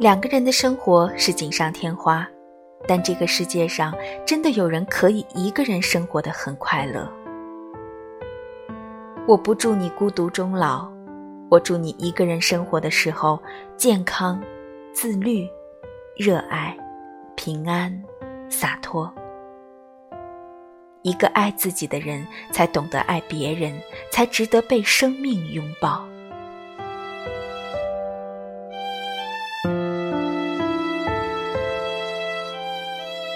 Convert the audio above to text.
两个人的生活是锦上添花，但这个世界上真的有人可以一个人生活的很快乐。我不祝你孤独终老，我祝你一个人生活的时候健康、自律、热爱、平安、洒脱。一个爱自己的人，才懂得爱别人，才值得被生命拥抱。